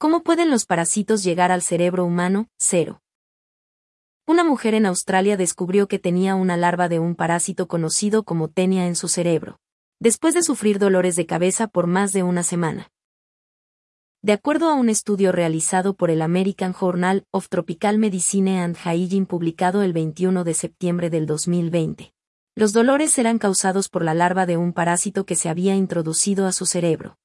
¿Cómo pueden los parásitos llegar al cerebro humano? 0. Una mujer en Australia descubrió que tenía una larva de un parásito conocido como tenia en su cerebro, después de sufrir dolores de cabeza por más de una semana. De acuerdo a un estudio realizado por el American Journal of Tropical Medicine and Hygiene publicado el 21 de septiembre del 2020, los dolores eran causados por la larva de un parásito que se había introducido a su cerebro.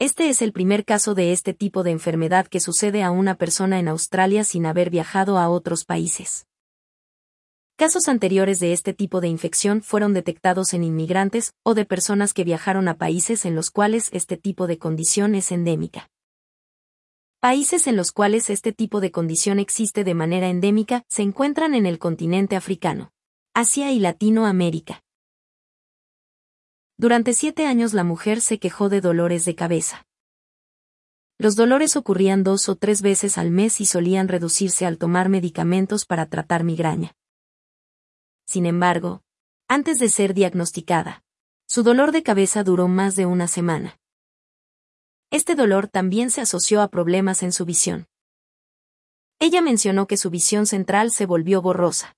Este es el primer caso de este tipo de enfermedad que sucede a una persona en Australia sin haber viajado a otros países. Casos anteriores de este tipo de infección fueron detectados en inmigrantes o de personas que viajaron a países en los cuales este tipo de condición es endémica. Países en los cuales este tipo de condición existe de manera endémica se encuentran en el continente africano, Asia y Latinoamérica. Durante siete años la mujer se quejó de dolores de cabeza. Los dolores ocurrían dos o tres veces al mes y solían reducirse al tomar medicamentos para tratar migraña. Sin embargo, antes de ser diagnosticada, su dolor de cabeza duró más de una semana. Este dolor también se asoció a problemas en su visión. Ella mencionó que su visión central se volvió borrosa.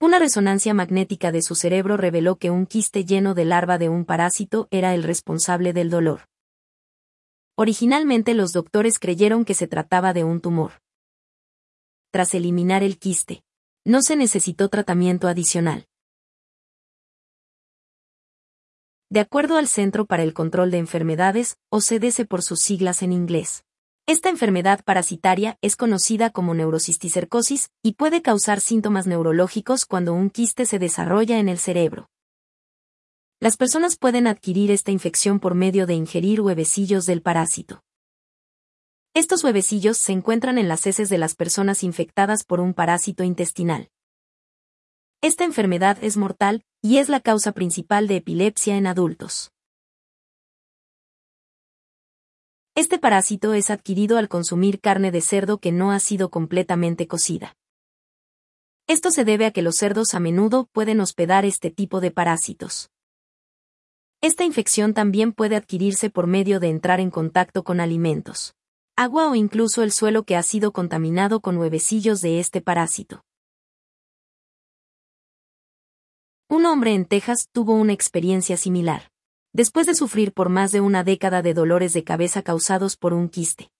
Una resonancia magnética de su cerebro reveló que un quiste lleno de larva de un parásito era el responsable del dolor. Originalmente los doctores creyeron que se trataba de un tumor. Tras eliminar el quiste, no se necesitó tratamiento adicional. De acuerdo al Centro para el Control de Enfermedades, o CDC por sus siglas en inglés, esta enfermedad parasitaria es conocida como neurocisticercosis y puede causar síntomas neurológicos cuando un quiste se desarrolla en el cerebro. Las personas pueden adquirir esta infección por medio de ingerir huevecillos del parásito. Estos huevecillos se encuentran en las heces de las personas infectadas por un parásito intestinal. Esta enfermedad es mortal y es la causa principal de epilepsia en adultos. Este parásito es adquirido al consumir carne de cerdo que no ha sido completamente cocida. Esto se debe a que los cerdos a menudo pueden hospedar este tipo de parásitos. Esta infección también puede adquirirse por medio de entrar en contacto con alimentos, agua o incluso el suelo que ha sido contaminado con huevecillos de este parásito. Un hombre en Texas tuvo una experiencia similar después de sufrir por más de una década de dolores de cabeza causados por un quiste.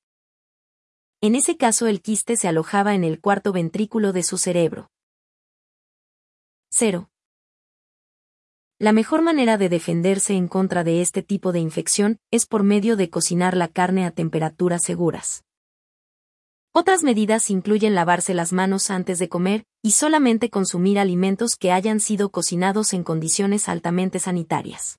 En ese caso el quiste se alojaba en el cuarto ventrículo de su cerebro. 0. La mejor manera de defenderse en contra de este tipo de infección es por medio de cocinar la carne a temperaturas seguras. Otras medidas incluyen lavarse las manos antes de comer y solamente consumir alimentos que hayan sido cocinados en condiciones altamente sanitarias.